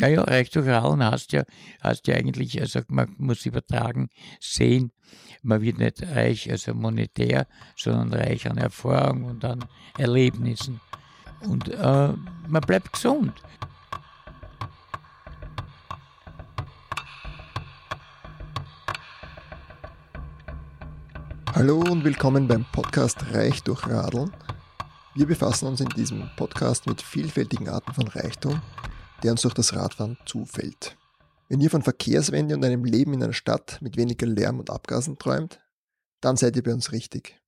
Naja, reich durch Rauen heißt ja, heißt ja eigentlich, also man muss übertragen sehen, man wird nicht reich, also monetär, sondern reich an Erfahrung und an Erlebnissen. Und äh, man bleibt gesund. Hallo und willkommen beim Podcast Reich durch Radeln. Wir befassen uns in diesem Podcast mit vielfältigen Arten von Reichtum, der uns durch das Radfahren zufällt. Wenn ihr von Verkehrswende und einem Leben in einer Stadt mit weniger Lärm und Abgasen träumt, dann seid ihr bei uns richtig.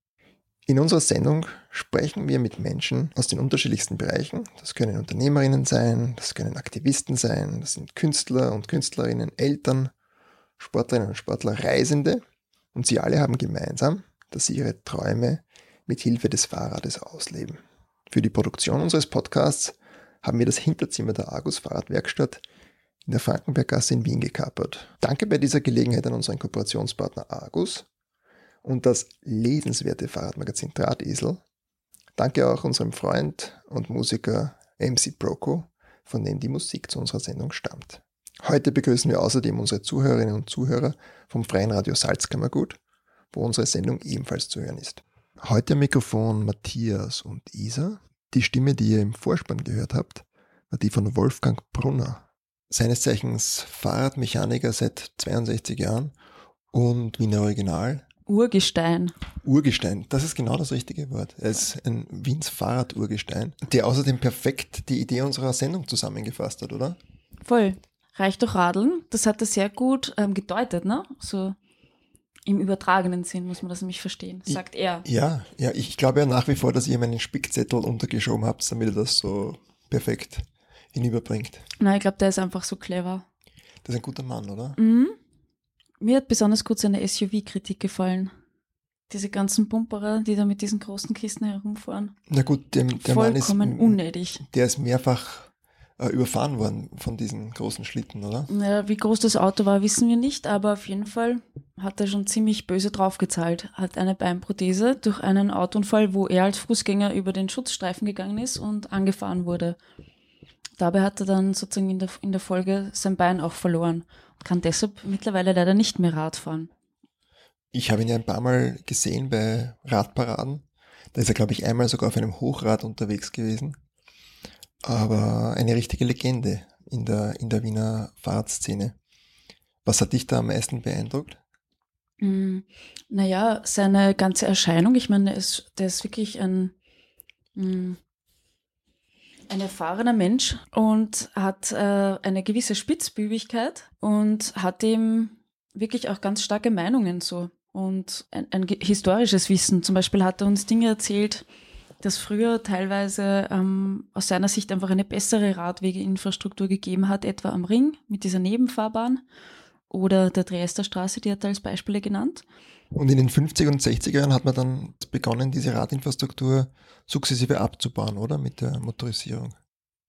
In unserer Sendung sprechen wir mit Menschen aus den unterschiedlichsten Bereichen. Das können Unternehmerinnen sein, das können Aktivisten sein, das sind Künstler und Künstlerinnen, Eltern, Sportlerinnen und Sportler, Reisende und sie alle haben gemeinsam, dass sie ihre Träume mit Hilfe des Fahrrades ausleben. Für die Produktion unseres Podcasts haben wir das Hinterzimmer der Argus Fahrradwerkstatt in der Frankenberggasse in Wien gekapert. Danke bei dieser Gelegenheit an unseren Kooperationspartner Argus und das lesenswerte Fahrradmagazin Drahtesel. Danke auch unserem Freund und Musiker MC Broco, von dem die Musik zu unserer Sendung stammt. Heute begrüßen wir außerdem unsere Zuhörerinnen und Zuhörer vom Freien Radio Salzkammergut, wo unsere Sendung ebenfalls zu hören ist. Heute am Mikrofon Matthias und Isa. Die Stimme, die ihr im Vorspann gehört habt, war die von Wolfgang Brunner. Seines Zeichens Fahrradmechaniker seit 62 Jahren und Wiener Original. Urgestein. Urgestein, das ist genau das richtige Wort. Er ist ein Wiens Fahrradurgestein, der außerdem perfekt die Idee unserer Sendung zusammengefasst hat, oder? Voll reicht doch Radeln. Das hat er sehr gut ähm, gedeutet, ne? So im übertragenen Sinn muss man das nämlich verstehen, sagt er. Ja, ja, ich glaube ja nach wie vor, dass ihr meinen Spickzettel untergeschoben habt, damit ihr das so perfekt hinüberbringt. Nein, ich glaube, der ist einfach so clever. Das ist ein guter Mann, oder? Mhm. Mir hat besonders gut seine SUV-Kritik gefallen. Diese ganzen Bumperer, die da mit diesen großen Kisten herumfahren. Na gut, dem, der Vollkommen Mann ist unnötig. Der ist mehrfach äh, überfahren worden von diesen großen Schlitten, oder? Ja, wie groß das Auto war, wissen wir nicht, aber auf jeden Fall hat er schon ziemlich böse draufgezahlt. Hat eine Beinprothese durch einen Autounfall, wo er als Fußgänger über den Schutzstreifen gegangen ist und angefahren wurde. Dabei hat er dann sozusagen in der, in der Folge sein Bein auch verloren und kann deshalb mittlerweile leider nicht mehr Rad fahren. Ich habe ihn ja ein paar Mal gesehen bei Radparaden. Da ist er, glaube ich, einmal sogar auf einem Hochrad unterwegs gewesen aber eine richtige Legende in der, in der Wiener Fahrradszene. Was hat dich da am meisten beeindruckt? Mm, naja, seine ganze Erscheinung, ich meine, ist, der ist wirklich ein, mm, ein erfahrener Mensch und hat äh, eine gewisse Spitzbübigkeit und hat ihm wirklich auch ganz starke Meinungen so und ein, ein historisches Wissen. Zum Beispiel hat er uns Dinge erzählt, dass früher teilweise ähm, aus seiner Sicht einfach eine bessere Radwegeinfrastruktur gegeben hat, etwa am Ring mit dieser Nebenfahrbahn oder der Dresdner Straße, die hat er als Beispiele genannt. Und in den 50er und 60er Jahren hat man dann begonnen, diese Radinfrastruktur sukzessive abzubauen, oder? Mit der Motorisierung.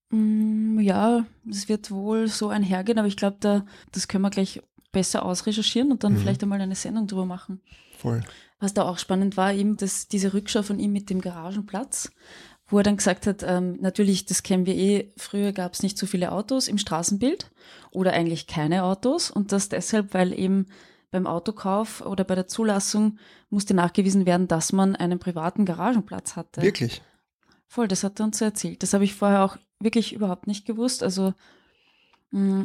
Mm, ja, es wird wohl so einhergehen, aber ich glaube, da, das können wir gleich besser ausrecherchieren und dann mhm. vielleicht einmal eine Sendung drüber machen. Voll. Was da auch spannend war, eben dass diese Rückschau von ihm mit dem Garagenplatz, wo er dann gesagt hat, ähm, natürlich, das kennen wir eh, früher gab es nicht so viele Autos im Straßenbild oder eigentlich keine Autos und das deshalb, weil eben beim Autokauf oder bei der Zulassung musste nachgewiesen werden, dass man einen privaten Garagenplatz hatte. Wirklich? Voll, das hat er uns so erzählt. Das habe ich vorher auch wirklich überhaupt nicht gewusst. Also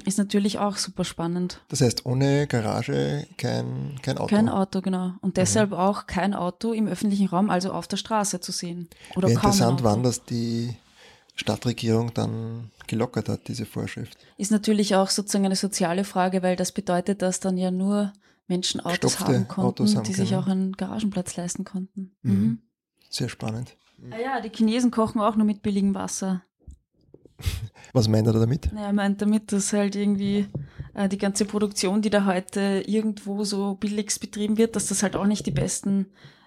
ist natürlich auch super spannend. Das heißt, ohne Garage kein, kein Auto. Kein Auto, genau. Und deshalb mhm. auch kein Auto im öffentlichen Raum, also auf der Straße zu sehen. Oder Wäre interessant, wann das die Stadtregierung dann gelockert hat, diese Vorschrift. Ist natürlich auch sozusagen eine soziale Frage, weil das bedeutet, dass dann ja nur Menschen Autos Gestopfte haben konnten, Autos haben die können. sich auch einen Garagenplatz leisten konnten. Mhm. Mhm. Sehr spannend. Ah ja, die Chinesen kochen auch nur mit billigem Wasser. Was meint er damit? er meint damit, dass halt irgendwie äh, die ganze Produktion, die da heute irgendwo so billigst betrieben wird, dass das halt auch nicht die besten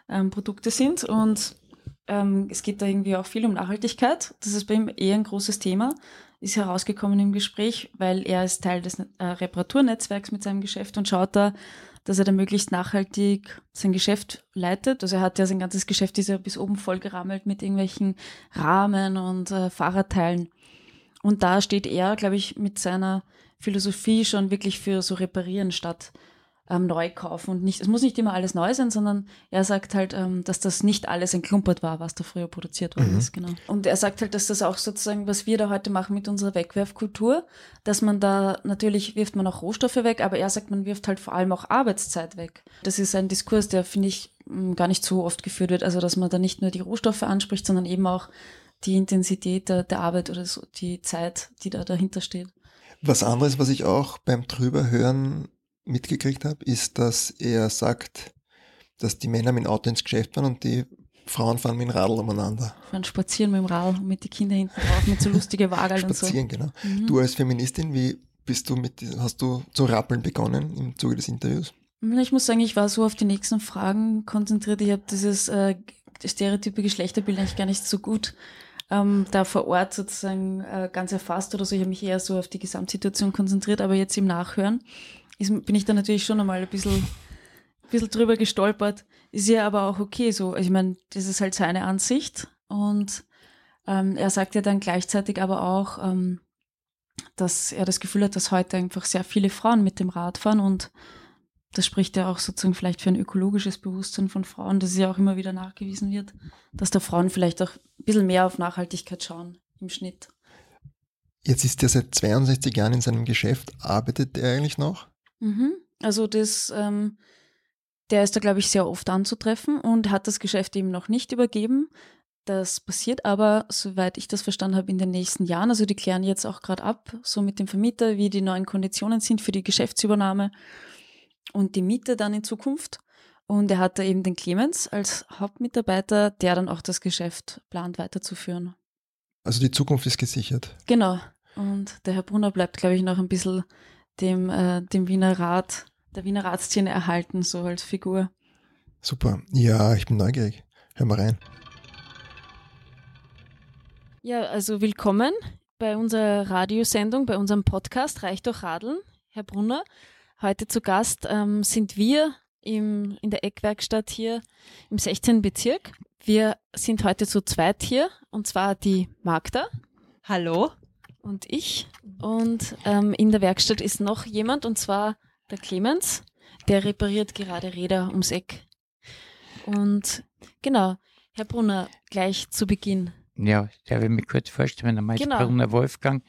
ähm, Produkte sind. Und ähm, es geht da irgendwie auch viel um Nachhaltigkeit. Das ist bei ihm eher ein großes Thema. Ist herausgekommen im Gespräch, weil er ist Teil des äh, Reparaturnetzwerks mit seinem Geschäft und schaut da, dass er da möglichst nachhaltig sein Geschäft leitet. Also er hat ja sein ganzes Geschäft ist ja bis oben voll gerammelt mit irgendwelchen Rahmen und äh, Fahrradteilen. Und da steht er, glaube ich, mit seiner Philosophie schon wirklich für so reparieren statt ähm, neu kaufen und nicht, es muss nicht immer alles neu sein, sondern er sagt halt, ähm, dass das nicht alles entklumpert war, was da früher produziert worden mhm. ist, genau. Und er sagt halt, dass das auch sozusagen, was wir da heute machen mit unserer Wegwerfkultur, dass man da, natürlich wirft man auch Rohstoffe weg, aber er sagt, man wirft halt vor allem auch Arbeitszeit weg. Das ist ein Diskurs, der, finde ich, gar nicht so oft geführt wird, also dass man da nicht nur die Rohstoffe anspricht, sondern eben auch die Intensität der, der Arbeit oder so, die Zeit, die da dahinter steht. Was anderes, was ich auch beim Drüberhören mitgekriegt habe, ist, dass er sagt, dass die Männer mit dem Auto ins Geschäft fahren und die Frauen fahren mit dem Radl umeinander. Fahren spazieren mit dem Radl, mit den Kindern hinten drauf, mit so lustige Wagen und so. Spazieren, genau. Mhm. Du als Feministin, wie bist du mit, hast du zu rappeln begonnen im Zuge des Interviews? Ich muss sagen, ich war so auf die nächsten Fragen konzentriert. Ich habe dieses äh, stereotype Geschlechterbild eigentlich gar nicht so gut ähm, da vor Ort sozusagen äh, ganz erfasst oder so. Ich habe mich eher so auf die Gesamtsituation konzentriert, aber jetzt im Nachhören ist, bin ich da natürlich schon einmal ein bisschen, ein bisschen drüber gestolpert. Ist ja aber auch okay so. Ich meine, das ist halt seine Ansicht und ähm, er sagt ja dann gleichzeitig aber auch, ähm, dass er das Gefühl hat, dass heute einfach sehr viele Frauen mit dem Rad fahren und das spricht ja auch sozusagen vielleicht für ein ökologisches Bewusstsein von Frauen, das ja auch immer wieder nachgewiesen wird, dass da Frauen vielleicht auch ein bisschen mehr auf Nachhaltigkeit schauen im Schnitt. Jetzt ist er seit 62 Jahren in seinem Geschäft. Arbeitet er eigentlich noch? Mhm. Also das, ähm, der ist da, glaube ich, sehr oft anzutreffen und hat das Geschäft eben noch nicht übergeben. Das passiert aber, soweit ich das verstanden habe, in den nächsten Jahren. Also die klären jetzt auch gerade ab, so mit dem Vermieter, wie die neuen Konditionen sind für die Geschäftsübernahme und die Miete dann in Zukunft. Und er hat da eben den Clemens als Hauptmitarbeiter, der dann auch das Geschäft plant weiterzuführen. Also die Zukunft ist gesichert. Genau. Und der Herr Brunner bleibt, glaube ich, noch ein bisschen dem, äh, dem Wiener Rat, der Wiener Ratsszene erhalten, so als Figur. Super. Ja, ich bin neugierig. Hör mal rein. Ja, also willkommen bei unserer Radiosendung, bei unserem Podcast Reich durch Radeln, Herr Brunner. Heute zu Gast ähm, sind wir im, in der Eckwerkstatt hier im 16. Bezirk. Wir sind heute zu zweit hier und zwar die Magda. Hallo und ich. Und ähm, in der Werkstatt ist noch jemand, und zwar der Clemens, der repariert gerade Räder ums Eck. Und genau, Herr Brunner, gleich zu Beginn. Ja, darf ich mich kurz vorstellen, mein Name ist genau. Brunner Wolfgang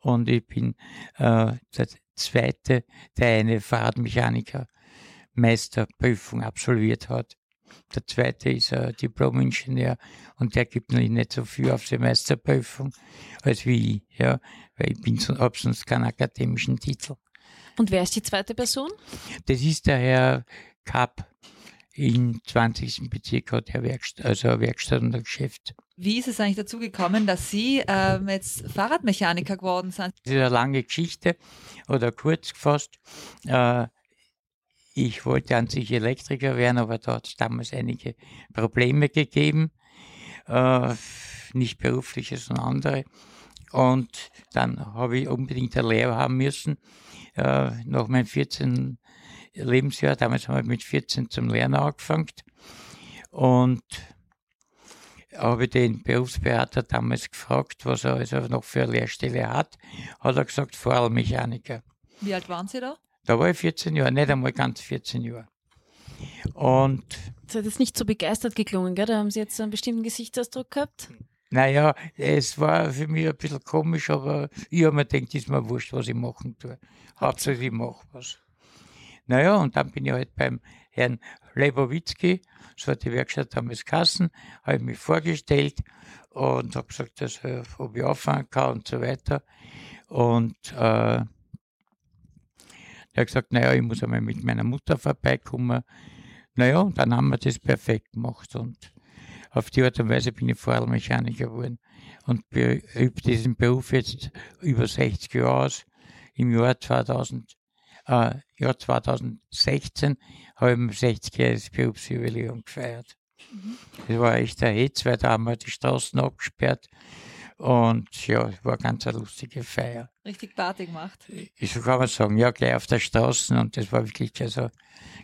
und ich bin äh, der zweite, der eine Fahrradmechaniker Meisterprüfung absolviert hat. Der zweite ist ein Diplom-Ingenieur und der gibt natürlich nicht so viel auf die Meisterprüfung als wie ich, ja, weil ich bin, habe sonst keinen akademischen Titel. Und wer ist die zweite Person? Das ist der Herr Kapp. Im 20. Bezirk hat er Werkstatt, also Werkstatt und ein Geschäft. Wie ist es eigentlich dazu gekommen, dass Sie ähm, jetzt Fahrradmechaniker geworden sind? Das ist eine lange Geschichte oder kurz gefasst. Äh, ich wollte an sich Elektriker werden, aber da hat es damals einige Probleme gegeben. Äh, nicht berufliche, sondern andere. Und dann habe ich unbedingt eine Lehre haben müssen. Äh, nach meinem 14. Lebensjahr, damals habe ich mit 14 zum Lernen angefangen. Und habe den Berufsberater damals gefragt, was er also noch für eine Lehrstelle hat. Hat er gesagt, Vorarlmechaniker. Wie alt waren Sie da? Da war ich 14 Jahre, nicht einmal ganz 14 Jahre. Und. Das hat jetzt nicht so begeistert geklungen, gell? Da haben Sie jetzt einen bestimmten Gesichtsausdruck gehabt. Naja, es war für mich ein bisschen komisch, aber ich habe mir gedacht, ist mir wurscht, was ich machen tue. Hauptsache, ich mache was. Naja, und dann bin ich halt beim Herrn Lebowitzki, so hat die Werkstatt damals Kassen, habe ich mich vorgestellt und habe gesagt, dass, ob ich anfangen kann und so weiter. Und äh, er hat gesagt, naja, ich muss einmal mit meiner Mutter vorbeikommen. Naja, und dann haben wir das perfekt gemacht und auf die Art und Weise bin ich Vorarlmechaniker geworden und übe diesen Beruf jetzt über 60 Jahre aus. Im Jahr 2000, äh, Jahr 2016 habe ich mein 60-jähriges Berufsjubiläum gefeiert. Mhm. Das war echt ein Hetz, weil da haben wir die Straßen abgesperrt und ja, es war ganz eine lustige Feier. Richtig Party gemacht. So kann man sagen, ja, gleich auf der Straße und das war wirklich also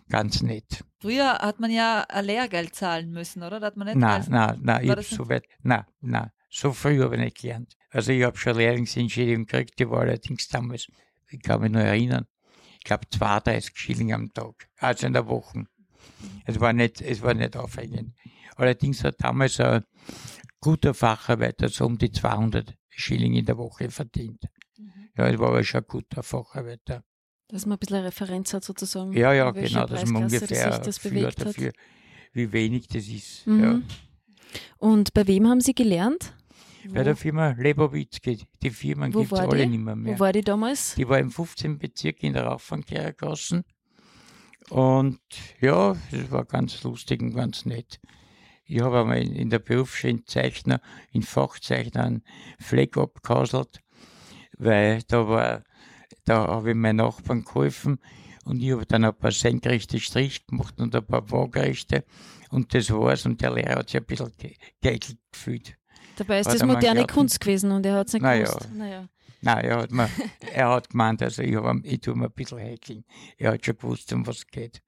ganz nett. Früher hat man ja ein Lehrgeld zahlen müssen, oder? Da hat man nicht nein, nein, nein, ich so weit, nein, nein, so früh habe ich nicht gelernt. Also ich habe schon Lehrlingsentschädigung gekriegt, die war allerdings damals, ich kann mich nur erinnern, ich glaube 32 Schilling am Tag, also in der Woche. Es war nicht, es war nicht aufregend. Allerdings hat damals ein guter Facharbeiter so um die 200 Schilling in der Woche verdient. Ja, es war aber schon ein guter Facharbeiter. Dass man ein bisschen eine Referenz hat sozusagen. Ja, ja, genau, dass man ungefähr das bewegt hat. dafür, wie wenig das ist. Mhm. Ja. Und bei wem haben Sie gelernt? Bei der Firma Lebowitzki, die Firmen gibt es alle nicht mehr. mehr. Wo war die damals? Die war im 15. Bezirk in der Rauchfangkehrergassen. Und ja, es war ganz lustig und ganz nett. Ich habe einmal in, in der Berufsschule in Zeichner, in Fachzeichner einen Fleck abgehauselt, weil da war, da habe ich meinen Nachbarn geholfen und ich habe dann ein paar senkrechte Strich gemacht und ein paar waagerechte und das war's und der Lehrer hat sich ein bisschen ge- geekelt gefühlt. Dabei ist Hat das er moderne? Kunst gewesen und er hat es nicht Na gewusst. Naja. Nein, er hat, mir, er hat gemeint, also ich, hab, ich tue mir ein bisschen häkeln. Er hat schon gewusst, um was es geht.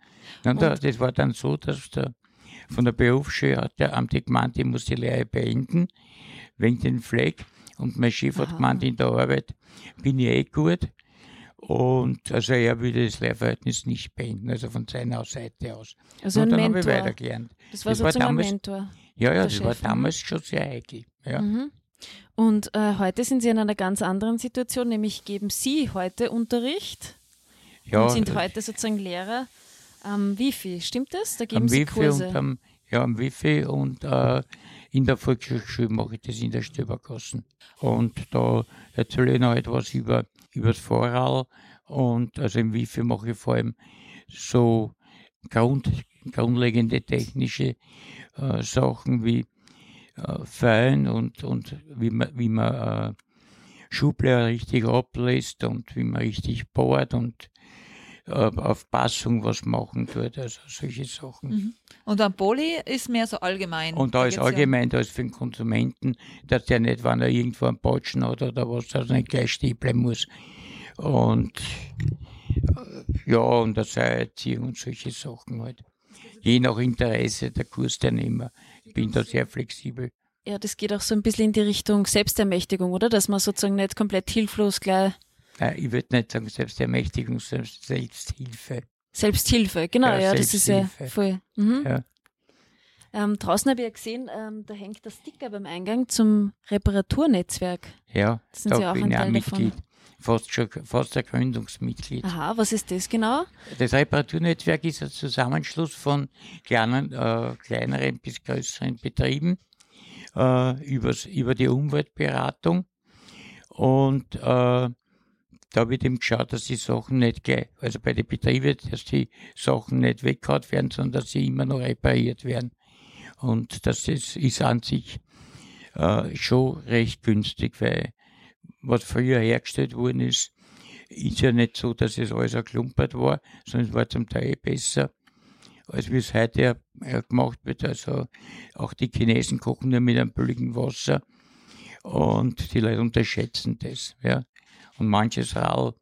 Und, Und- das war dann so, dass der, von der Berufsschule hat der Amt gemeint, ich muss die Lehre beenden, wegen den Fleck. Und mein Chef hat Aha. gemeint, in der Arbeit bin ich eh gut. Und also er würde das Lehrverhältnis nicht beenden, also von seiner Seite aus. Also und ein dann habe ich weitergelernt. Das war Das war sozusagen damals- ein Mentor. Ja, ja, das war Chef, mhm. damals schon sehr heikel. Ja. Mhm. Und äh, heute sind Sie in einer ganz anderen Situation, nämlich geben Sie heute Unterricht ja, und sind äh, heute sozusagen Lehrer am Wifi. Stimmt das? Da geben am Sie Wifi Kurse. und am, ja, am Wifi und äh, in der Volkshochschule mache ich das in der Stöbergassen. Und da erzähle ich noch etwas über, über das Vorral und also im Wifi mache ich vor allem so Grund, grundlegende technische äh, Sachen wie äh, Feilen und, und wie man, wie man äh, Schublader richtig ablässt und wie man richtig bohrt und äh, auf Passung was machen tut, also solche Sachen. Mhm. Und am Poli ist mehr so allgemein. Und da ist allgemein, da ist für den Konsumenten, dass der nicht, wenn er irgendwo einen Patschen hat oder was, dass er nicht gleich stehen bleiben muss. Und äh, ja, und der Erziehung und solche Sachen halt. Je nach Interesse der Kursteilnehmer. Ich bin da sehr flexibel. Ja, das geht auch so ein bisschen in die Richtung Selbstermächtigung, oder? Dass man sozusagen nicht komplett hilflos gleich Äh, Ich würde nicht sagen Selbstermächtigung, sondern Selbsthilfe. Selbsthilfe, genau, ja, Ja, das ist ja voll. Mhm. Ja. Ähm, draußen habe ich ja gesehen, ähm, da hängt der Sticker beim Eingang zum Reparaturnetzwerk. Ja, Das sind Sie da auch bin ein Teil davon. Mitglied. Fast schon, fast ein Gründungsmitglied. Aha, was ist das genau? Das Reparaturnetzwerk ist ein Zusammenschluss von kleinen, äh, kleineren bis größeren Betrieben äh, übers, über die Umweltberatung. Und äh, da wird eben geschaut, dass die Sachen nicht gleich, also bei den Betrieben, dass die Sachen nicht weggehauen werden, sondern dass sie immer noch repariert werden. Und das ist, ist an sich äh, schon recht günstig, weil was früher hergestellt worden ist, ist ja nicht so, dass es alles erklumpert war, sondern es war zum Teil besser, als wie es heute äh, gemacht wird. Also auch die Chinesen kochen nur mit einem billigen Wasser und die Leute unterschätzen das. Ja. Und manches Rall,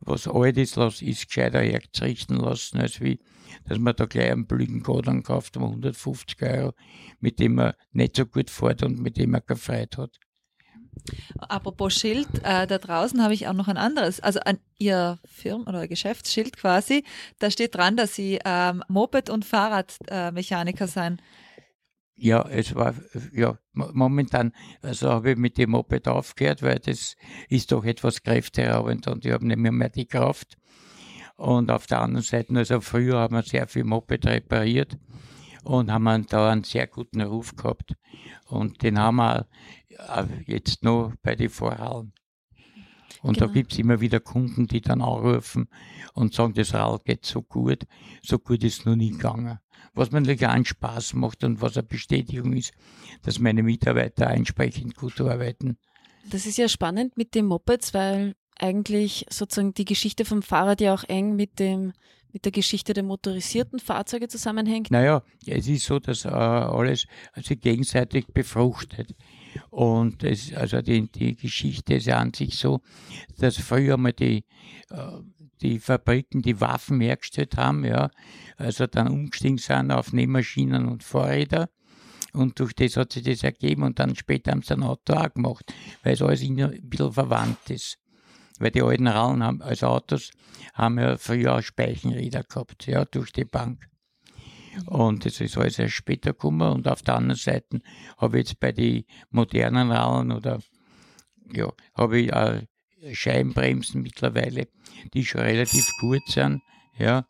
was alt ist, ist gescheiter herzurichten lassen, als wie, dass man da gleich einen billigen Godern kauft um 150 Euro, mit dem man nicht so gut fährt und mit dem man keine Freude hat. Apropos Schild, äh, da draußen habe ich auch noch ein anderes, also an Ihr Firmen- oder Geschäftsschild quasi. Da steht dran, dass Sie ähm, Moped- und Fahrradmechaniker äh, sein. Ja, es war, ja, mo- momentan, also habe ich mit dem Moped aufgehört, weil das ist doch etwas kräfteraubend und ich habe nicht mehr, mehr die Kraft. Und auf der anderen Seite, also früher haben wir sehr viel Moped repariert und haben da einen sehr guten Ruf gehabt. Und den haben wir jetzt noch bei den Vorhallen. Und da Genau. gibt's immer wieder Kunden, die dann anrufen und sagen, das Rad geht so gut, so gut ist noch nie gegangen. Was mir natürlich auch einen Spaß macht und was eine Bestätigung ist, dass meine Mitarbeiter entsprechend gut arbeiten. Das ist ja spannend mit den Mopeds, weil eigentlich sozusagen die Geschichte vom Fahrrad ja auch eng mit dem mit der Geschichte der motorisierten Fahrzeuge zusammenhängt. Naja, es ist so, dass äh, alles also gegenseitig befruchtet. Und es, also die, die Geschichte ist ja an sich so, dass früher mal die, äh, die Fabriken die Waffen hergestellt haben, ja, also dann umgestiegen sind auf Nähmaschinen und Fahrräder. Und durch das hat sich das ergeben und dann später haben sie ein Auto auch gemacht, weil es alles ein bisschen verwandt ist. Weil die alten Rallen haben, also Autos, haben ja früher auch Speichenräder gehabt, ja, durch die Bank. Und das ist alles erst später gekommen. Und auf der anderen Seite habe ich jetzt bei den modernen Rallen oder, ja, habe ich auch Scheibenbremsen mittlerweile, die schon relativ gut sind, ja.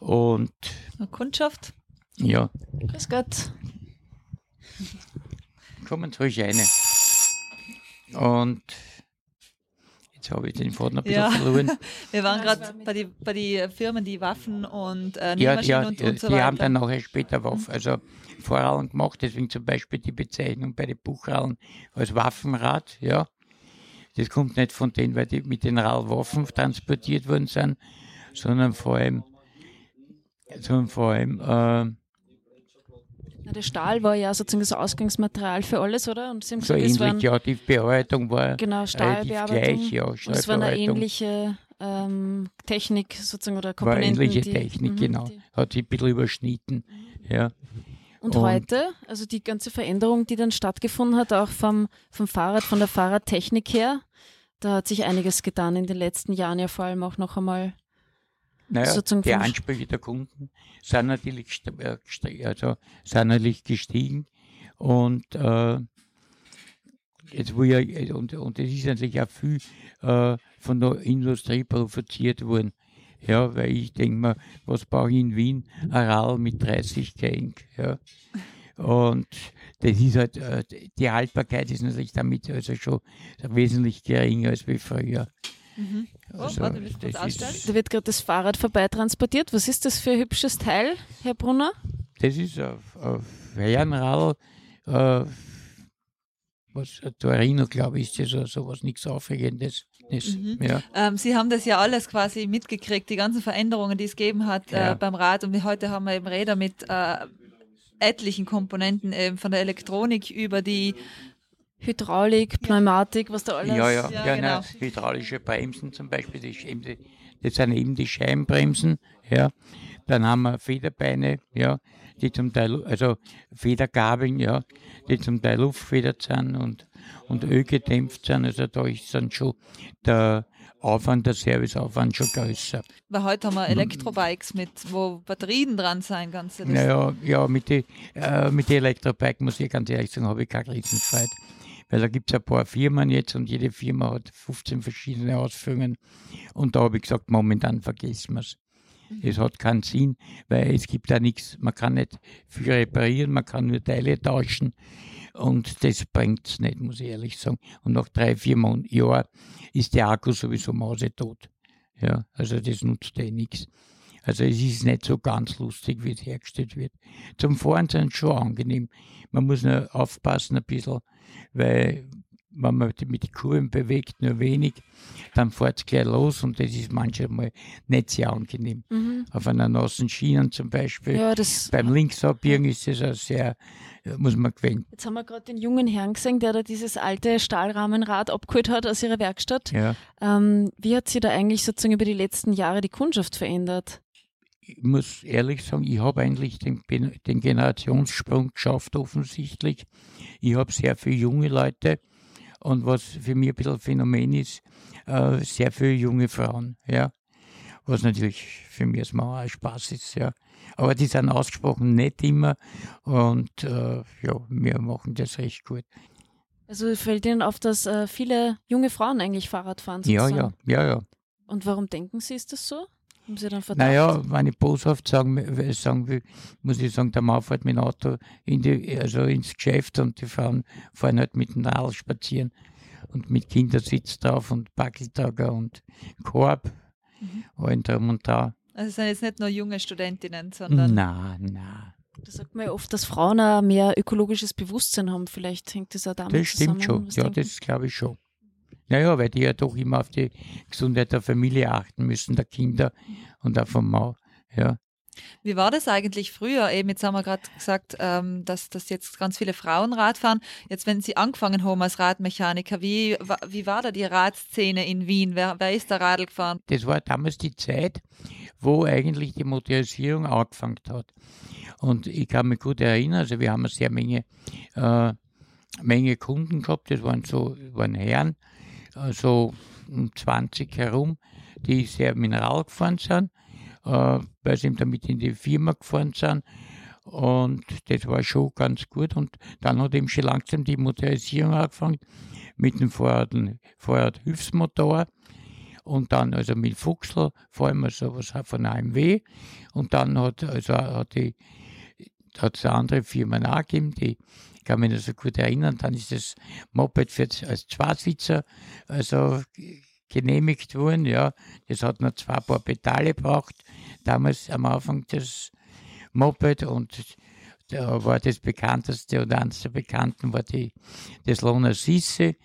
Und, Eine Kundschaft? ja, Grüß Gott. kommen Sie ruhig rein. Und jetzt habe ich den Faden ein bisschen Ja. verloren. Wir waren gerade bei die, bei die Firmen, die Waffen und äh, Ja, Nähmaschinen ja, und, ja, und so die weiter. haben dann nachher später Waffen, also Vorrallen gemacht, deswegen zum Beispiel die Bezeichnung bei den Buchrallen als Waffenrad, ja. Das kommt nicht von denen, weil die mit den Rall Waffen transportiert worden sind, sondern vor allem, sondern vor allem, äh, Na, der Stahl war ja sozusagen das Ausgangsmaterial für alles, oder? Und Sie haben so gesagt, es waren ähnlich, ja, die Bearbeitung war genau Stahlbearbeitung. gleich, ja, und es war eine Stahlbearbeitung ähnliche ähm, Technik sozusagen oder war Komponenten. ähnliche die, Technik, mhm, genau, die- hat sich ein bisschen überschnitten, ja. Und, Und- heute, also die ganze Veränderung, die dann stattgefunden hat, auch vom, vom Fahrrad, von der Fahrradtechnik her, da hat sich einiges getan in den letzten Jahren, ja vor allem auch noch einmal. Naja, sozusagen die Ansprüche der Kunden sind natürlich, äh, also sind natürlich gestiegen und äh, jetzt wo ja, und, und es ist natürlich auch viel äh, von der Industrie provoziert worden. Ja, weil ich denke mir, was brauche ich in Wien? Ein Rall mit 30 Gang. Ja. Und das ist halt, äh, die Haltbarkeit ist natürlich damit also schon wesentlich geringer als wie früher. Mhm. Oh, Also, warte, Da wird gerade das Fahrrad vorbeitransportiert. Was ist das für ein hübsches Teil, Herr Brunner? Das ist ein, ein Ferienradl, äh, was ein Torino, glaube ich, ist das oder sowas, nichts Aufregendes. Mhm. ja. Ähm, Sie haben das ja alles quasi mitgekriegt, die ganzen Veränderungen, die es gegeben hat Ja. äh, beim Rad. Und wir- heute haben wir eben Räder mit äh, etlichen Komponenten, eben von der Elektronik über die Hydraulik, Pneumatik, was da alles. ja, ja, Ja, ja, genau. nein, hydraulische Bremsen zum Beispiel, die, das sind eben die Scheibenbremsen, ja. Dann haben wir Federbeine, ja, die zum Teil, also Federgabeln, ja, die zum Teil luftfedert sind und, und ölgedämpft sind. Also da ist dann schon der Aufwand, der Serviceaufwand schon größer. Weil heute haben wir Elektrobikes mit, wo Batterien dran sein ganze. Das, Naja, ja, mit den äh, mit die Elektrobike, muss ich ganz ehrlich sagen, habe ich keine Riesenfreude. Weil da gibt es ein paar Firmen jetzt und jede Firma hat 15 verschiedene Ausführungen. Und da habe ich gesagt, momentan vergessen wir es. Es hat keinen Sinn, weil es gibt da nichts, man kann nicht viel reparieren, man kann nur Teile tauschen. Und das bringt es nicht, muss ich ehrlich sagen. Und nach drei, vier Jahren ist der Akku sowieso mausetot. Ja, also das nutzt eh nichts. Also es ist nicht so ganz lustig, wie es hergestellt wird. Zum Fahren sind es schon angenehm. Man muss nur aufpassen ein bisschen, weil wenn man mit den Kurven bewegt, nur wenig, dann fährt es gleich los und das ist manchmal nicht sehr angenehm. Mhm. Auf einer nassen Schiene zum Beispiel. Ja. Beim Linksabbiegen ist das auch sehr, muss man gewöhnen. Jetzt haben wir gerade den jungen Herrn gesehen, der da dieses alte Stahlrahmenrad abgeholt hat aus ihrer Werkstatt. Ja. Ähm, wie hat sich da eigentlich sozusagen über die letzten Jahre die Kundschaft verändert? Ich muss ehrlich sagen, ich habe eigentlich den, den Generationssprung geschafft, offensichtlich. Ich habe sehr viele junge Leute und was für mich ein bisschen ein Phänomen ist, äh, sehr viele junge Frauen, ja. Was natürlich für mich Mann auch Spaß ist, ja. Aber die sind ausgesprochen nett immer und äh, ja, wir machen das recht gut. Also fällt Ihnen auf, dass äh, viele junge Frauen eigentlich Fahrrad fahren? Ja, sozusagen? ja, ja, ja. Und warum denken Sie, ist das so? Haben Sie dann Verdacht? Naja, wenn ich boshaft sagen, will- sagen will, muss ich sagen, der Mann fährt mit dem Auto in die, also ins Geschäft und die Frauen fahren halt mit dem Radl spazieren und mit Kindersitz drauf und Backeltager und Korb, Mhm. allen drum und da. Also es sind jetzt nicht nur junge Studentinnen, sondern Na, na, Da sagt man ja oft, dass Frauen auch mehr ökologisches Bewusstsein haben. Vielleicht hängt das auch damit das stimmt zusammen. schon. Ja, denken? das glaube ich schon. Naja, weil die ja doch immer auf die Gesundheit der Familie achten müssen, der Kinder und auch vom Mann. Ja. Wie war das eigentlich früher? Eben, jetzt haben wir gerade gesagt, ähm, dass, dass jetzt ganz viele Frauen Rad fahren. Jetzt, wenn Sie angefangen haben als Radmechaniker, wie, wie war da die Radszene in Wien? Wer, wer ist da Radl gefahren? Das war damals die Zeit, wo eigentlich die Motorisierung angefangen hat. Und ich kann mich gut erinnern, also wir haben eine sehr Menge, äh, Menge Kunden gehabt, das waren so waren Herren, so um 20 herum, die sehr mineral gefahren sind, äh, weil sie eben damit in die Firma gefahren sind. Und das war schon ganz gut. Und dann hat eben schon langsam die Motorisierung angefangen mit dem Vorrat- Vorrat-Hilfsmotor und dann also mit Fuchsl, vor allem also was von AMW. Und dann hat also hat hat andere Firmen auch gegeben, die ich kann mich noch so gut erinnern, dann ist das Moped für, als Zweisitzer also genehmigt worden, ja. Das hat noch zwei paar Pedale gebraucht, damals am Anfang das Moped und da war das bekannteste oder eines der bekannten war die, das Lohner Sisse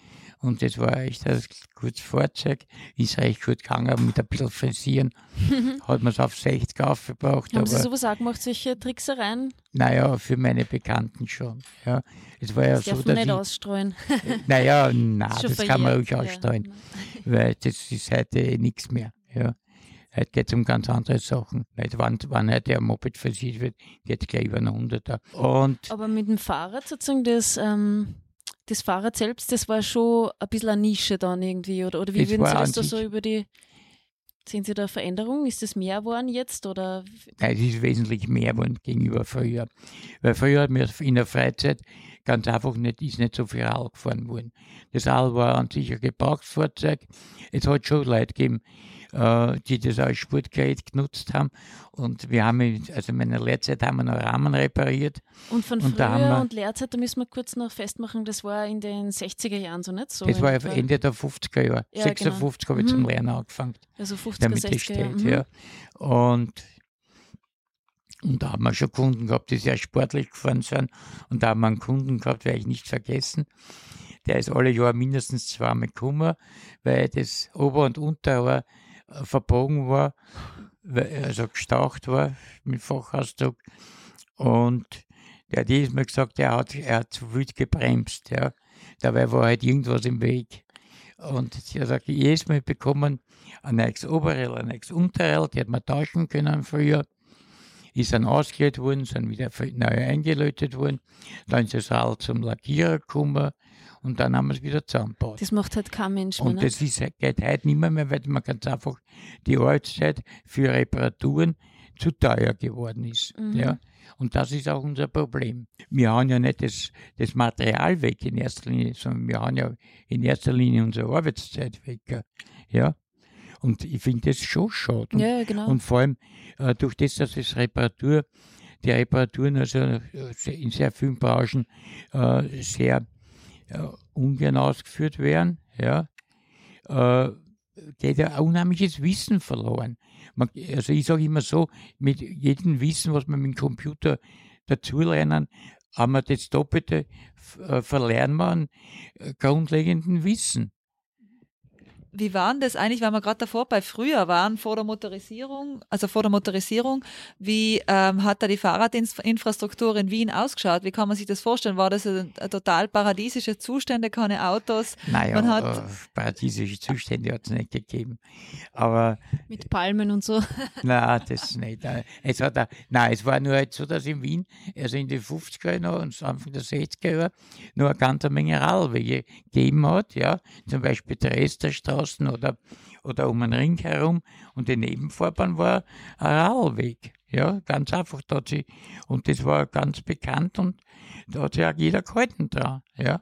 und das war echt ein gutes Fahrzeug, ist recht gut gegangen mit ein bisschen Frisieren, hat man es auf 60 aufgebracht, Haben Sie aber sowas auch gemacht, solche Tricksereien? naja, für meine Bekannten schon, ja. Es war ja Das so, darf man dass nicht ich, ausstreuen. naja, na, Ist schon das kann man ruhig ausstreuen, Ja. weil das ist heute nichts mehr, ja. Heute geht es um ganz andere Sachen. Nicht, wann, wann heute ein Moped versichert wird, geht gleich über einen Hunderter. Und Aber mit dem Fahrrad sozusagen, das, ähm, das Fahrrad selbst, das war schon ein bisschen eine Nische dann irgendwie. Oder, oder wie Das würden Sie das da so über die. Sehen Sie da eine Veränderung? Ist das mehr geworden jetzt? Oder Nein, es ist wesentlich mehr geworden gegenüber früher. Weil früher hat mir in der Freizeit ganz einfach nicht, ist nicht so viel Rad gefahren worden. Das Rad war an sich ein Gebrauchsfahrzeug. Es hat schon Leute gegeben, äh, die das als Sportgerät genutzt haben. Und wir haben, also in meiner Lehrzeit haben wir noch Rahmen repariert. und von Und früher wir- und Lehrzeit, da müssen wir kurz noch festmachen, das war in den 60er Jahren so nicht so. das war etwa. Ende der 50er Jahre. Ja, 56 habe ich genau. zum Mhm. Lernen angefangen. Also 50er, damit das 60er Jahre. steht. mhm. Ja. Und, und da haben wir schon Kunden gehabt, die sehr sportlich gefahren sind. Und da haben wir einen Kunden gehabt, werde ich nicht vergessen. Der ist alle Jahre mindestens zweimal gekommen, weil das Ober- und Unterrohr verbogen war, also gestaucht war mit Fachausdruck. Und der hat jedes Mal gesagt, er hat, er hat zu wild gebremst. Ja. Dabei war halt irgendwas im Weg. Und er sagt, jedes Mal bekommen ein neues Oberrell, ein neues Unterrell, die hat man tauschen können früher. Ist dann ausgelötet worden, sind wieder neu eingelötet worden. Dann ist das Rad zum Lackierer gekommen und dann haben wir es wieder zusammengebaut. Das macht halt kein Mensch mehr. Und ne? das ist, geht heute nicht mehr, mehr, weil man ganz einfach die Arbeitszeit für Reparaturen zu teuer geworden ist. Mhm. Ja? Und das ist auch unser Problem. Wir haben ja nicht das, das Material weg in erster Linie, sondern wir haben ja in erster Linie unsere Arbeitszeit weg. Ja? Und ich finde das schon schade. Und, ja, genau. und vor allem äh, durch das, dass das Reparatur, die Reparaturen also äh, in sehr vielen Branchen äh, sehr äh, ungern ausgeführt werden, ja, äh, geht ja ein unheimliches Wissen verloren. Man, also ich sage immer so, mit jedem Wissen, was wir mit dem Computer dazulernen, haben wir das Doppelte, äh, verlernen wir an grundlegenden Wissen. Wie war denn das eigentlich, weil wir gerade davor bei früher waren, vor der Motorisierung, also vor der Motorisierung, wie ähm, hat da die Fahrradinfrastruktur in Wien ausgeschaut? Wie kann man sich das vorstellen? War das ein, ein total paradiesische Zustände, keine Autos? Naja, Man hat- äh, paradiesische Zustände hat es nicht gegeben. Aber Mit Palmen und so. Nein, das nicht. Äh, Es, hat, auch- nein, es war nur halt so, dass in Wien, also in den 50er Jahren und Anfang der 60er Jahre, nur eine ganze Menge Radwege gegeben hat, ja, zum Beispiel Dresderstraßen oder, oder um den Ring herum und die Nebenfahrbahn war ein Radweg, ja, ganz einfach. Da sie, und das war ganz bekannt und da hat sich auch jeder gehalten dran, ja.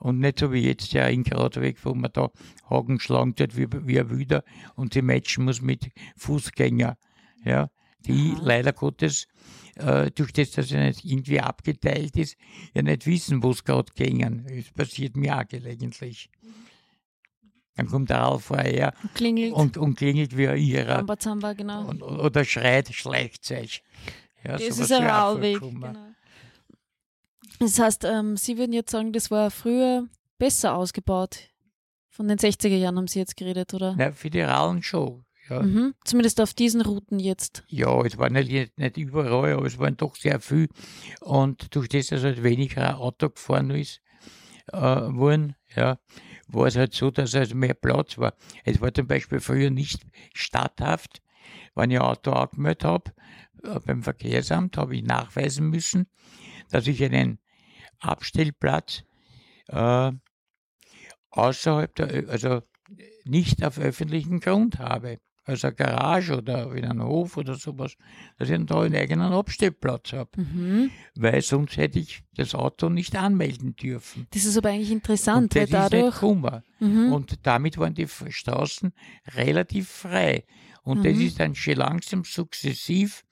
Und nicht so wie jetzt der Ringradweg, wo man da Haken schlagen tut wie, wie ein Wüder und sie matchen muss mit Fußgänger. Ja, die Aha. leider Gottes, äh, durch das, dass er nicht irgendwie abgeteilt ist, ja nicht wissen, wo es gerade gingen. Das passiert mir auch gelegentlich. Dann kommt der Ralf vorher Klingelt. und, und klingelt wie ein Irrer Rambazamba, genau. und, oder schreit, schleicht sich. Ja, das ist ein Rauweg. Genau. Das heißt, ähm, Sie würden jetzt sagen, das war früher besser ausgebaut. Von den 60er Jahren haben Sie jetzt geredet, oder? Ja, für die Rallen schon. Ja. Mhm. Zumindest auf diesen Routen jetzt. Ja, es war nicht, nicht überall, aber es waren doch sehr viel. Und durch das, dass halt weniger Auto gefahren ist, äh, worden, ja, war es halt so, dass also mehr Platz war. Es war zum Beispiel früher nicht statthaft, wenn ich ein Auto angemeldet habe, äh, beim Verkehrsamt, habe ich nachweisen müssen, dass ich einen Abstellplatz äh, außerhalb der, also nicht auf öffentlichen Grund habe. Also eine Garage oder in einem Hof oder sowas, dass ich da einen eigenen Abstellplatz habe. Mhm. Weil sonst hätte ich das Auto nicht anmelden dürfen. Das ist aber eigentlich interessant, weil das ist nicht dadurch. Mhm. Und damit waren die Straßen relativ frei. Und das Mhm. ist dann schon langsam sukzessiv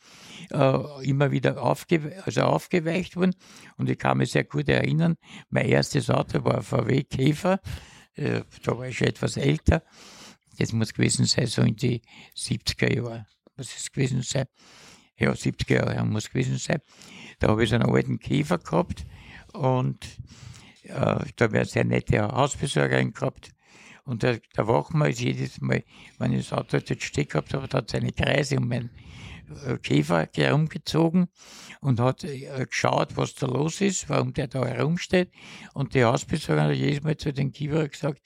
äh, immer wieder aufge also aufgeweicht worden. Und ich kann mich sehr gut erinnern, mein erstes Auto war ein VW Käfer. Äh, da war ich schon etwas älter. Das muss gewesen sein, so in die 70er Jahre. Ist es gewesen sein? Ja, 70er Jahre muss gewesen sein. Da habe ich so einen alten Käfer gehabt und äh, da ich eine sehr nette Hausbesorgerin gehabt. Und der, der Wachmann ist jedes Mal, wenn ich das Auto dort stehen gehabt habe, hat seine Kreise um meinen äh, Käfer herumgezogen und hat äh, geschaut, was da los ist, warum der da herumsteht. Und die Hausbesorgerin hat jedes Mal zu den Kiefer gesagt,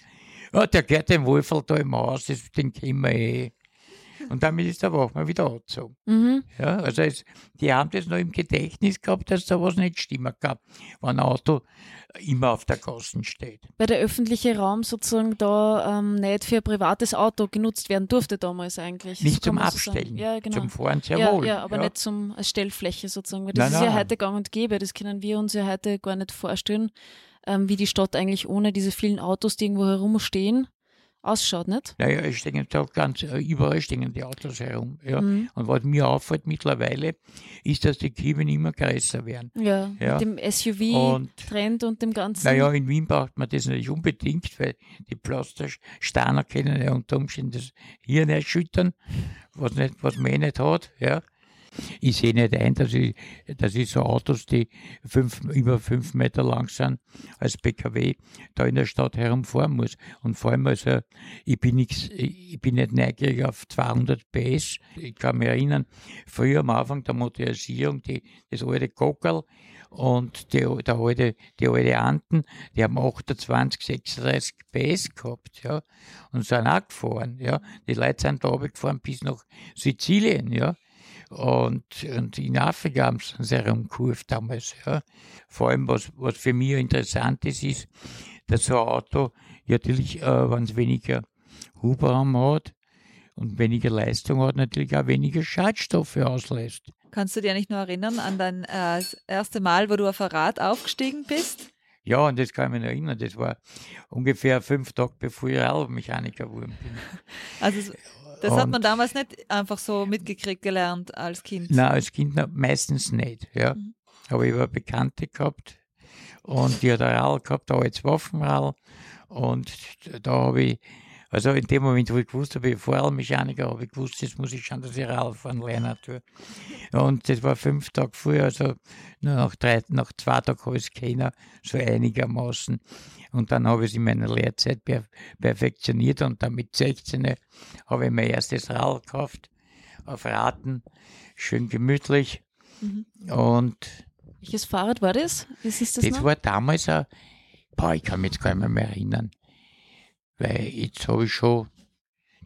ja, der gehört dem Wolferl da im Haus, das, den kennen wir eh. Und damit ist der Wachmann wieder angezogen. Mhm. Ja, also es, die haben das noch im Gedächtnis gehabt, dass da was nicht stimmen kann, wenn ein Auto immer auf der Gassen steht. Weil der öffentliche Raum sozusagen da ähm, nicht für ein privates Auto genutzt werden durfte damals eigentlich. Nicht So zum man so. Abstellen, Ja, genau. zum Fahren sehr ja, wohl. ja, aber nicht zum als Stellfläche sozusagen, weil das Nein, ist ja nein. heute gang und gäbe. Das können wir uns ja heute gar nicht vorstellen, ähm, wie die Stadt eigentlich ohne diese vielen Autos, die irgendwo herumstehen, ausschaut, nicht? Naja, es stehen da ganz, äh, überall stehen die Autos herum. Ja. Mhm. Und was mir auffällt mittlerweile, ist, dass die Kieben immer größer werden. Ja, Ja. mit dem Und- SUV-Trend und dem Ganzen. Naja, in Wien braucht man das nicht unbedingt, weil die Pflastersteiner können ja unter Umständen das Hirn erschüttern, was, nicht, was man eh nicht hat. Ja. Ich sehe nicht ein, dass ich, dass ich so Autos, die fünf, über fünf Meter lang sind, als PKW, da in der Stadt herumfahren muss. Und vor allem, also, ich bin, nix, ich bin nicht neugierig auf 200 PS. Ich kann mich erinnern, früher am Anfang der Motorisierung, die, das alte Gockerl und die, der alte, die alte Anten, die haben 28, 36 PS gehabt, ja, und sind auch gefahren, ja. Die Leute sind da runtergefahren bis nach Sizilien, ja. Und, und in Afrika haben sie uns herumgekurvt damals, ja. Vor allem, was, was für mich interessant ist, ist, dass so ein Auto natürlich, äh, wenn es weniger Hubraum hat und weniger Leistung hat, natürlich auch weniger Schadstoffe auslässt. Kannst du dir nicht nur erinnern an dein äh, das erste Mal, wo du auf ein Rad aufgestiegen bist? Ja, und das kann ich mich noch erinnern. Das war ungefähr fünf Tage bevor ich Radmechaniker geworden bin. Also das hat Und- man damals nicht einfach so mitgekriegt gelernt als Kind. Nein, als Kind meistens nicht. Ja. Mhm. Aber ich eine Bekannte gehabt und die hat ein Rad gehabt, ein altes Waffenrad. Und da habe ich, also in dem Moment, wo ich gewusst habe, ich Vorhalmechaniker, habe ich gewusst, jetzt muss ich schon, dass ich Rad fahren lernen tue. Und das war fünf Tage früher, also nur nach, drei, nach zwei Tagen habe ich es kennen, so einigermaßen. Und dann habe ich es in meiner Lehrzeit per, perfektioniert und dann mit 16 habe ich mein erstes Rad gekauft, auf Raten, schön gemütlich. Mhm. Und Welches Fahrrad war das? Was ist das, das noch? war damals ein, boah, ich kann mich jetzt gar nicht mehr erinnern. Weil jetzt habe ich schon,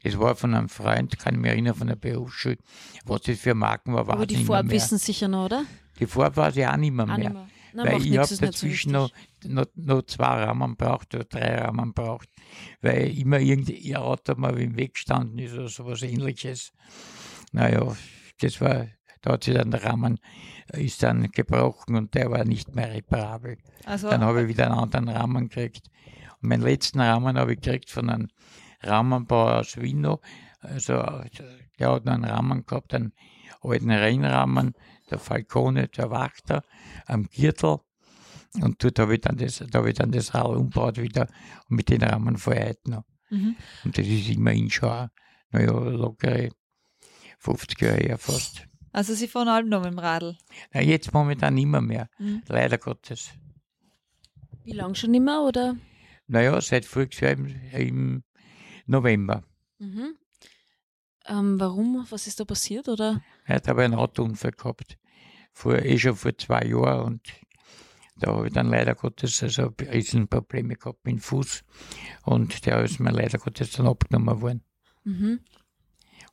das war von einem Freund, kann ich mich erinnern, von der Berufsschule. Was das für Marken war, war Aber die Farbe mehr. wissen sicher noch, oder? Die Farbe weiß ich auch nicht mehr. Auch nicht mehr. Nein, weil ich habe nicht so dazwischen noch, noch, noch zwei Rahmen braucht oder drei Rahmen braucht, weil immer irgendein Auto mal im Weg gestanden ist oder sowas ähnliches. Naja, das war, da hat sich dann der Rahmen, äh, ist dann gebrochen und der war nicht mehr reparabel. Also Dann habe ich wieder einen anderen Rahmen gekriegt. Meinen letzten Rahmen habe ich gekriegt von einem Rahmenbauer aus Wien. Also, der hat noch einen Rahmen gehabt, einen alten Rennrahmen, der Falcone, der Wachter, am Gürtel. Und dort habe ich dann das, da habe ich dann das Rad umgebaut wieder und mit den Rahmen heute noch. mhm. Und das ist immerhin schon, naja, lockere 50 Jahre her fast. also sie fahren allem noch mit dem Radl. Na, jetzt momentan nicht mehr, mehr. Mhm. Leider Gottes. Wie lange schon immer, oder? Naja, seit voriges Jahr im, im November. Mhm. Ähm, warum? Was ist da passiert? Oder? Er hat aber einen Autounfall gehabt. Vor, eh schon vor zwei Jahren und da habe ich dann leider Gottes also Riesenprobleme gehabt mit dem Fuß und der ist mir leider Gottes dann abgenommen worden. Mhm.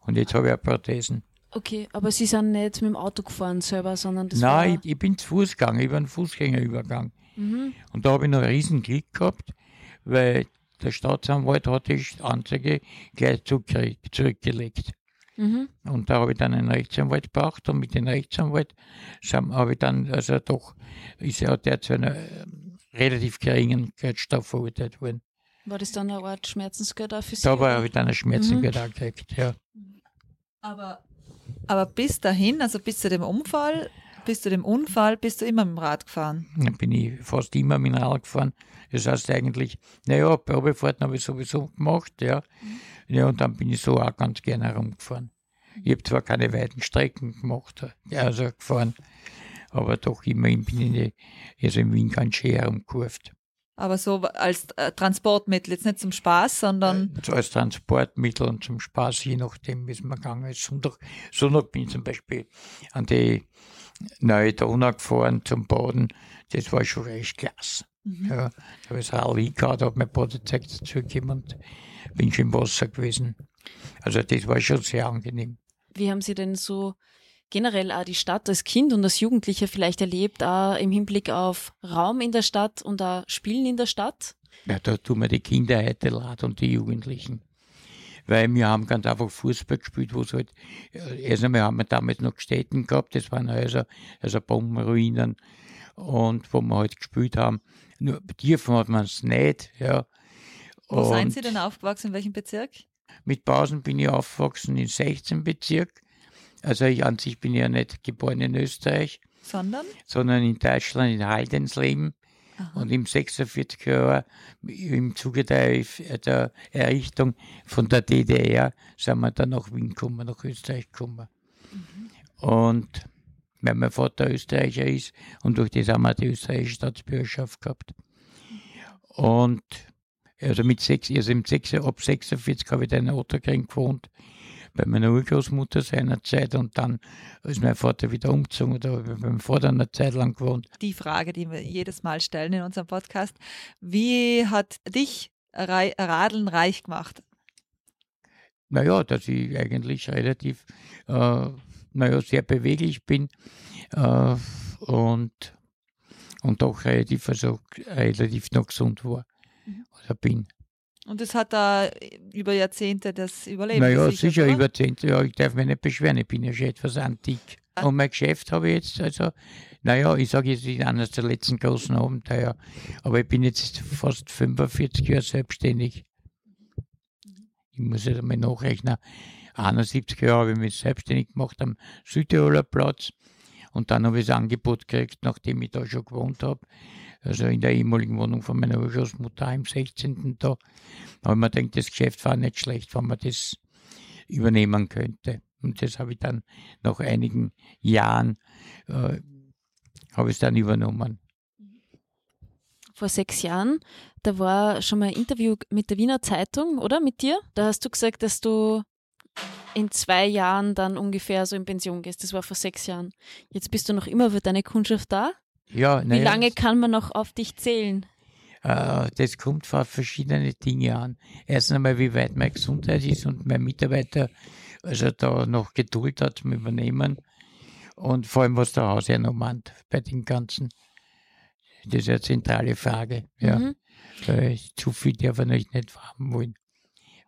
Und jetzt habe ich auch Prothesen. Okay, aber Sie sind nicht mit dem Auto gefahren selber, sondern das war... Nein, ich, ich bin zu Fuß gegangen, ich war ein Fußgängerübergang. Mhm. Und da habe ich noch einen riesen Glück gehabt, weil der Staatsanwalt hat die Anzeige gleich zurückge- zurückgelegt. Mhm. Und da habe ich dann einen Rechtsanwalt gebraucht und mit dem Rechtsanwalt habe ich dann, also doch, ist er der zu einer ähm, relativ geringen Geldstrafe verurteilt worden. War das dann eine Art Schmerzensgeld auch für Sie? Da habe ich dann ein Schmerzengeld auch gekriegt, ja. Aber, aber bis dahin, also bis zu dem Unfall, bis zu dem Unfall, bist du immer mit dem Rad gefahren. Dann bin ich fast immer mit dem Rad gefahren. Das heißt eigentlich, naja, Probefahrten habe ich sowieso gemacht, ja. Ja, und dann bin ich so auch ganz gerne herumgefahren. Ich habe zwar keine weiten Strecken gemacht, also gefahren, aber doch immerhin bin ich also in Wien ganz schön herumgekurvt. Aber so als äh, Transportmittel, jetzt nicht zum Spaß, sondern So als Transportmittel und zum Spaß, je nachdem, wie es mir gegangen ist. Sonntag, Sonntag bin ich zum Beispiel an die neue Donau gefahren zum Baden. Das war schon echt klasse. Ja, da habe ich Rallye gehabt, habe mein Badezeug dazugegeben und bin schon im Wasser gewesen. Also das war schon sehr angenehm. Wie haben Sie denn so generell auch die Stadt als Kind und als Jugendlicher vielleicht erlebt, auch im Hinblick auf Raum in der Stadt und auch Spielen in der Stadt? Ja, da tun wir die Kinder heute leid und die Jugendlichen. Weil wir haben ganz einfach Fußball gespielt, wo es halt, erst einmal haben wir damals noch Städten gehabt, das waren also, also Bombenruinen und wo wir halt gespielt haben. Nur dürfen hat man es nicht, ja. wo seien Und Sie denn aufgewachsen, in welchem Bezirk? Mit Pausen bin ich aufgewachsen im 16. Bezirk. Also ich an sich bin ja nicht geboren in Österreich, Sondern? sondern in Deutschland, in Heidensleben. Aha. Und im 46 Jahr, im Zuge der, der Errichtung von der DDR, sind wir dann nach Wien gekommen, nach Österreich gekommen. Und weil mein Vater Österreicher ist und durch das haben wir die österreichische Staatsbürgerschaft gehabt. Und also mit sechs, also im sechs, ab 46 habe ich dann in Otterkring gewohnt, bei meiner Urgroßmutter seinerzeit und dann ist mein Vater wieder umgezogen oder habe ich bei meinem Vater eine Zeit lang gewohnt. Die Frage, die wir jedes Mal stellen in unserem Podcast. Wie hat dich Radeln reich gemacht? Naja, dass ich eigentlich relativ, äh, naja, sehr beweglich bin äh, und, und auch relativ, also relativ noch gesund war. Mhm. Oder bin. Und es hat da über Jahrzehnte das Überleben Naja, sicher oder? über zehn Jahre, ich darf mich nicht beschweren, ich bin ja schon etwas antik. Ah. Und mein Geschäft habe ich jetzt, also, naja, ich sage jetzt nicht eines der letzten großen Abenteuer, aber ich bin jetzt fast 45 Jahre selbstständig. Ich muss jetzt einmal nachrechnen. 71 Jahre habe ich mich selbstständig gemacht am Südtiroler Platz und dann habe ich das Angebot gekriegt, nachdem ich da schon gewohnt habe, also in der ehemaligen Wohnung von meiner Urgroßmutter im 16. da, ich mir gedacht, das Geschäft war nicht schlecht, wenn man das übernehmen könnte. Und das habe ich dann nach einigen Jahren, äh, habe ich dann übernommen. Vor sechs Jahren, da war schon mal ein Interview mit der Wiener Zeitung, oder? Mit dir? Da hast du gesagt, dass du in zwei Jahren dann ungefähr so in Pension gehst. Das war vor sechs Jahren. Jetzt bist du noch immer für deine Kundschaft da. Ja, Wie lange kann man noch auf dich zählen? Äh, das kommt von verschiedene Dinge an. Erstens einmal, wie weit meine Gesundheit ist und mein Mitarbeiter also da noch Geduld hat zum Übernehmen. Und vor allem, was der Hausherr noch meint bei dem Ganzen. Das ist eine zentrale Frage. Ja. Mhm. Weil zu viel darf er nicht haben wollen.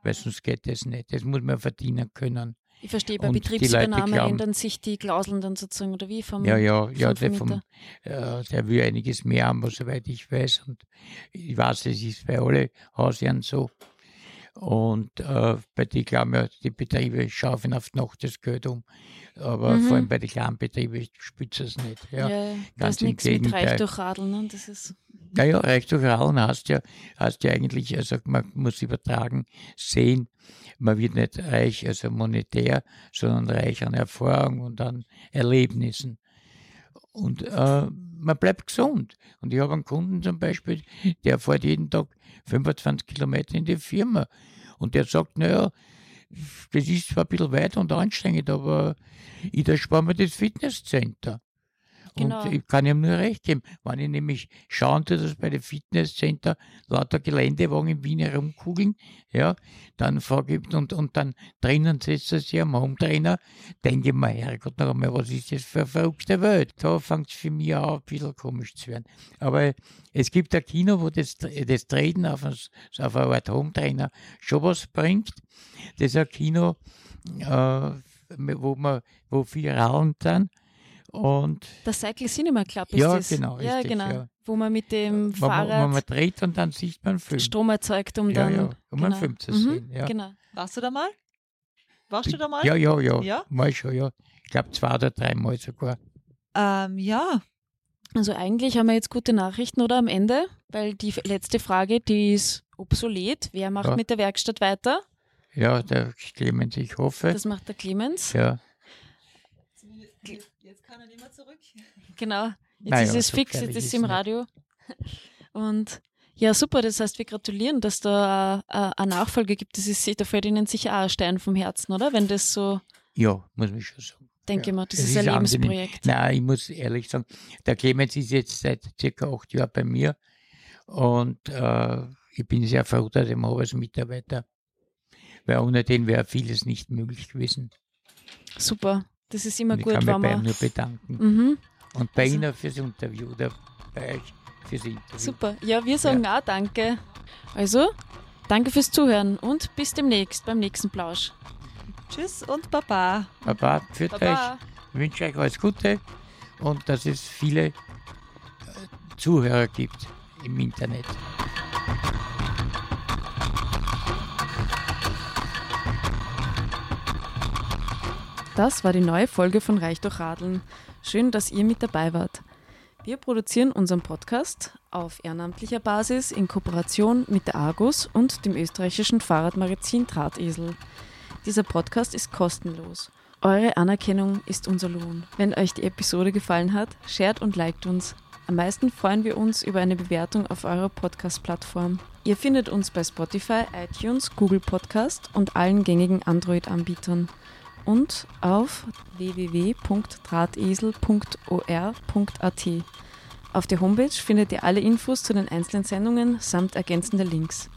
Weil sonst geht das nicht. Das muss man verdienen können. Ich verstehe, bei Betriebsübernahme ändern sich die Klauseln dann sozusagen, oder wie? Vom, Ja, ja, ja, der, vom, äh, der will einiges mehr haben, soweit ich weiß. Und ich weiß, es ist bei allen Hausherren so. Und äh, bei den glauben ja, die Betriebe schaufeln auf die Nacht das Geld um. Aber Mhm. vor allem bei den kleinen Betrieben spielt es nicht. Ja. Ja, ganz ist im nichts mit Gegenteil. Reich durch Radeln. Ne? Das ist, Naja, reich durch Rauen heißt ja, heißt ja eigentlich, also man muss übertragen sehen, man wird nicht reich, also monetär, sondern reich an Erfahrung und an Erlebnissen. Und äh, man bleibt gesund. Und ich habe einen Kunden zum Beispiel, der fährt jeden Tag 25 Kilometer in die Firma. Und der sagt, naja, das ist zwar ein bisschen weit und anstrengend, aber ich erspare mir das Fitnesscenter. Genau. Und ich kann ihm nur recht geben. Wenn ich nämlich schauen tue, dass bei den Fitnesscenter lauter Geländewagen in Wien herumkugeln, ja, dann frage ich, und, und dann drinnen setzt er sich am Hometrainer, denke ich mir, Herrgott, noch einmal, was ist das für eine verrückte Welt? Da fängt es für mich auch ein bisschen komisch zu werden. Aber es gibt ein Kino, wo das, das Treten auf, ein, auf eine Art Hometrainer schon was bringt. Das ist ein Kino, äh, wo, man, wo vier Rallen sind und Der Cycle Cinema Club ist Ja, das. genau, Ja, richtig, genau. ja. Wo man mit dem wenn man, wenn Fahrrad man dreht und dann sieht man einen Film. Strom erzeugt, um ja, dann. ja, um einen genau. Film zu Mhm, sehen. Ja. Genau. Warst du da mal? Warst du da mal? ja, ja, ja, Ja? Mal schon, ja. Ich glaube zwei oder dreimal sogar. Ähm, ja. Also eigentlich haben wir jetzt gute Nachrichten, oder am Ende? Weil die letzte Frage, die ist obsolet. Wer macht Ja. mit der Werkstatt weiter? Ja, der Clemens, ich hoffe. Das macht der Clemens. ja. Jetzt kann er nicht mehr zurück. Genau. Jetzt Naja, ist es so fix, jetzt ist es im. Radio. Und ja, super, das heißt, wir gratulieren, dass da äh, eine Nachfolge gibt. Das ist, da fällt Ihnen sicher auch ein Stein vom Herzen, oder? Wenn das so, ja, muss man schon sagen. denke Ja, ich mal, das es ist ein ist angenehm. Lebensprojekt. Nein, ich muss ehrlich sagen, der Clemens ist jetzt seit circa acht Jahren bei mir und äh, ich bin sehr froh, dass ich habe als Mitarbeiter, weil ohne den wäre vieles nicht möglich gewesen. Super. Das ist immer Und ich gut, kann mich wenn bei ihm nur bedanken. Mhm, Und bei Also- Ihnen fürs Interview oder bei euch fürs Interview. super. Ja, wir sagen auch Danke. Also, danke fürs Zuhören und bis demnächst beim nächsten Plausch. Tschüss und Baba. Baba, für euch. Ich wünsche euch alles Gute und dass es viele äh, Zuhörer gibt im Internet. Das war die neue Folge von Reich durch Radeln. Schön, dass ihr mit dabei wart. Wir produzieren unseren Podcast auf ehrenamtlicher Basis in Kooperation mit der Argus und dem österreichischen Fahrradmagazin Drahtesel. Dieser Podcast ist kostenlos. Eure Anerkennung ist unser Lohn. Wenn euch die Episode gefallen hat, shared und liked uns. Am meisten freuen wir uns über eine Bewertung auf eurer Podcast-Plattform. Ihr findet uns bei Spotify, iTunes, Google Podcast und allen gängigen Android-Anbietern und auf www.drahtesel.or.at. Auf der Homepage findet ihr alle Infos zu den einzelnen Sendungen samt ergänzender Links.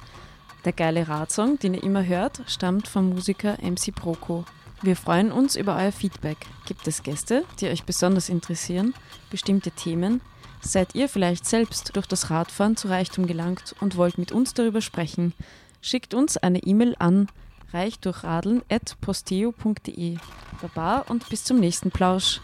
Der geile Radsong, den ihr immer hört, stammt vom Musiker MC Proco. Wir freuen uns über euer Feedback. Gibt es Gäste, die euch besonders interessieren, bestimmte Themen? Seid ihr vielleicht selbst durch das Radfahren zu Reichtum gelangt und wollt mit uns darüber sprechen? Schickt uns eine E-Mail an reichdurchradeln.posteo.de. Baba und bis zum nächsten Plausch.